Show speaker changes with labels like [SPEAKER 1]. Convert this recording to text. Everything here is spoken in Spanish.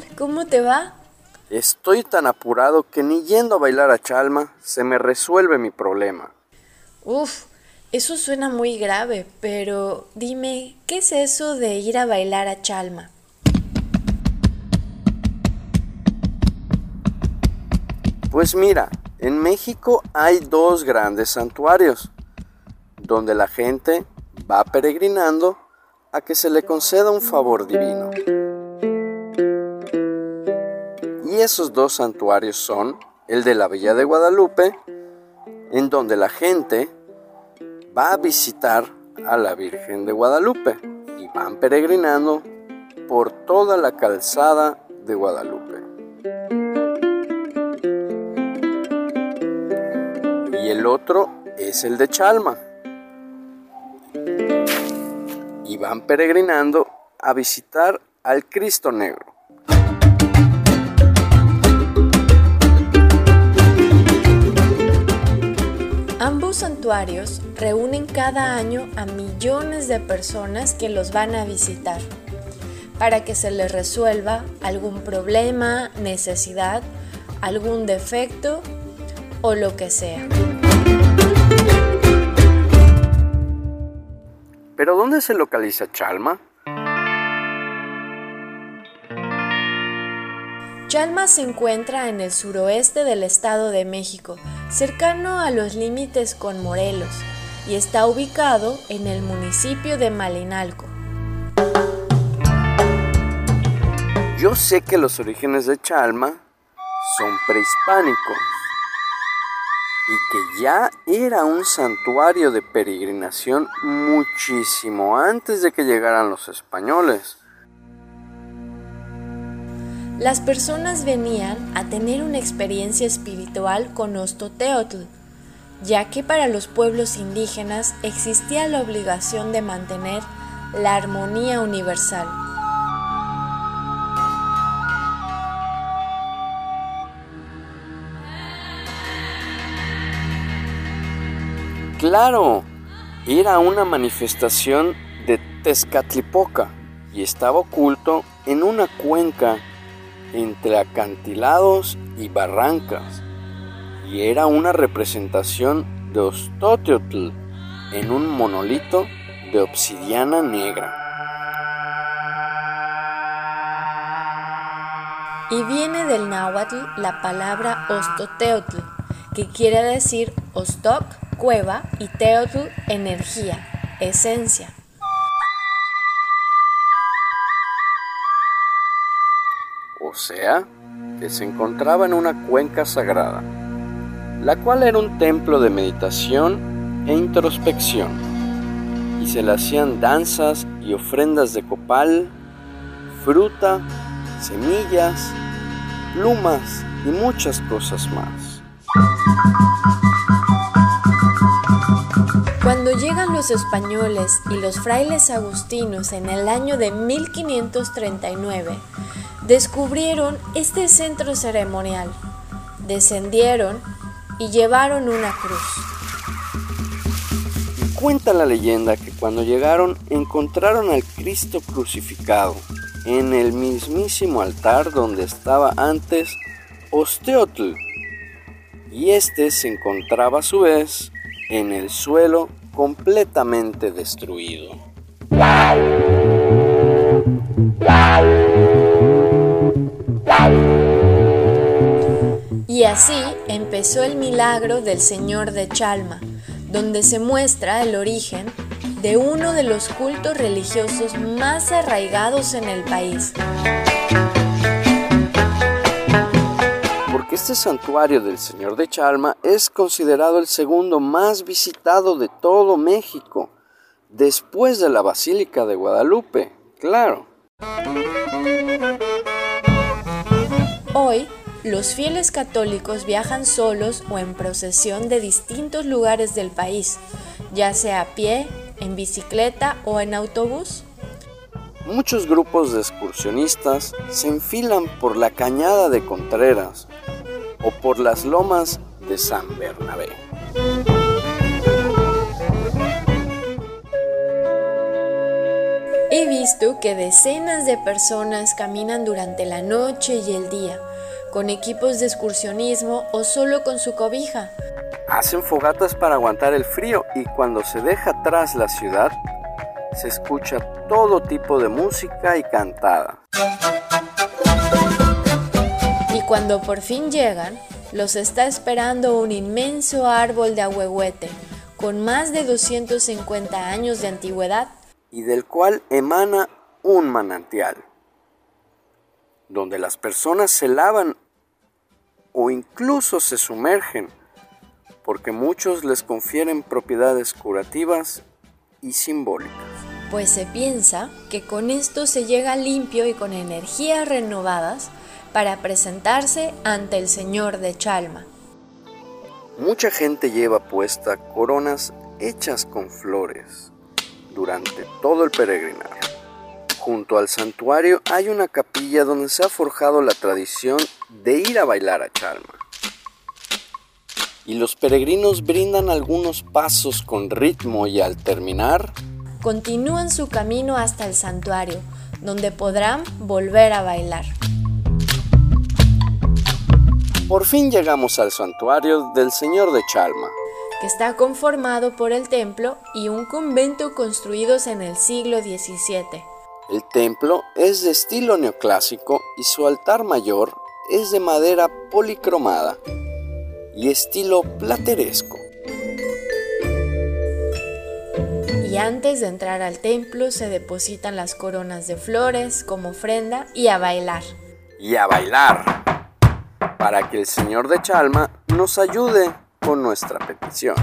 [SPEAKER 1] tal? ¿Cómo te va?
[SPEAKER 2] Estoy tan apurado que ni yendo a bailar a Chalma se me resuelve mi problema.
[SPEAKER 1] Uf, eso suena muy grave, pero dime, ¿qué es eso de ir a bailar a Chalma?
[SPEAKER 2] Pues mira, en México hay dos grandes santuarios, donde la gente va peregrinando a que se le conceda un favor divino. Y esos dos santuarios son el de la Villa de Guadalupe, en donde la gente va a visitar a la Virgen de Guadalupe y van peregrinando por toda la calzada de Guadalupe. Y el otro es el de Chalma. Y van peregrinando a visitar al Cristo Negro.
[SPEAKER 1] Ambos santuarios reúnen cada año a millones de personas que los van a visitar para que se les resuelva algún problema, necesidad, algún defecto o lo que sea.
[SPEAKER 2] ¿Pero dónde se localiza Chalma?
[SPEAKER 1] Chalma se encuentra en el suroeste del Estado de México, cercano a los límites con Morelos, y está ubicado en el municipio de Malinalco.
[SPEAKER 2] Yo sé que los orígenes de Chalma son prehispánicos y que ya era un santuario de peregrinación muchísimo antes de que llegaran los españoles.
[SPEAKER 1] Las personas venían a tener una experiencia espiritual con Ostoteotl, ya que para los pueblos indígenas existía la obligación de mantener la armonía universal.
[SPEAKER 2] Claro, era una manifestación de Tezcatlipoca y estaba oculto en una cuenca entre acantilados y barrancas, y era una representación de Ostoteotl en un monolito de obsidiana negra.
[SPEAKER 1] Y viene del náhuatl la palabra Ostoteotl, que quiere decir Ostok, cueva, y Teotl, energía, esencia.
[SPEAKER 2] Sea, que se encontraba en una cuenca sagrada, la cual era un templo de meditación e introspección, y se le hacían danzas y ofrendas de copal, fruta, semillas, plumas y muchas cosas más.
[SPEAKER 1] Cuando llegan los españoles y los frailes agustinos en el año de 1539, descubrieron este centro ceremonial, descendieron y llevaron una cruz.
[SPEAKER 2] Cuenta la leyenda que cuando llegaron encontraron al Cristo crucificado en el mismísimo altar donde estaba antes Osteotl, y este se encontraba a su vez en el suelo completamente destruido.
[SPEAKER 1] Y así empezó el milagro del Señor de Chalma, donde se muestra el origen de uno de los cultos religiosos más arraigados en el país.
[SPEAKER 2] Porque este santuario del Señor de Chalma es considerado el segundo más visitado de todo México, después de la Basílica de Guadalupe, claro.
[SPEAKER 1] Hoy, los fieles católicos viajan solos o en procesión de distintos lugares del país, ya sea a pie, en bicicleta o en autobús.
[SPEAKER 2] Muchos grupos de excursionistas se enfilan por la cañada de Contreras o por las lomas de San Bernabé.
[SPEAKER 1] He visto que decenas de personas caminan durante la noche y el día, con equipos de excursionismo o solo con su cobija.
[SPEAKER 2] Hacen fogatas para aguantar el frío y cuando se deja atrás la ciudad, se escucha todo tipo de música y cantada.
[SPEAKER 1] Y cuando por fin llegan, los está esperando un inmenso árbol de ahuehuete, con más de 250 años de antigüedad.
[SPEAKER 2] Y del cual emana un manantial, donde las personas se lavan o incluso se sumergen, porque muchos les confieren propiedades curativas y simbólicas.
[SPEAKER 1] Pues se piensa que con esto se llega limpio y con energías renovadas para presentarse ante el Señor de Chalma.
[SPEAKER 2] Mucha gente lleva puesta coronas hechas con flores durante todo el peregrinar. Junto al santuario hay una capilla donde se ha forjado la tradición de ir a bailar a Chalma. Y los peregrinos brindan algunos pasos con ritmo y al terminar
[SPEAKER 1] continúan su camino hasta el santuario, donde podrán volver a bailar.
[SPEAKER 2] Por fin llegamos al santuario del Señor de Chalma,
[SPEAKER 1] que está conformado por el templo y un convento construidos en el siglo XVII.
[SPEAKER 2] El templo es de estilo neoclásico y su altar mayor es de madera policromada y estilo plateresco.
[SPEAKER 1] Y antes de entrar al templo se depositan las coronas de flores como ofrenda y a bailar.
[SPEAKER 2] Y a bailar para que el Señor de Chalma nos ayude con nuestra petición.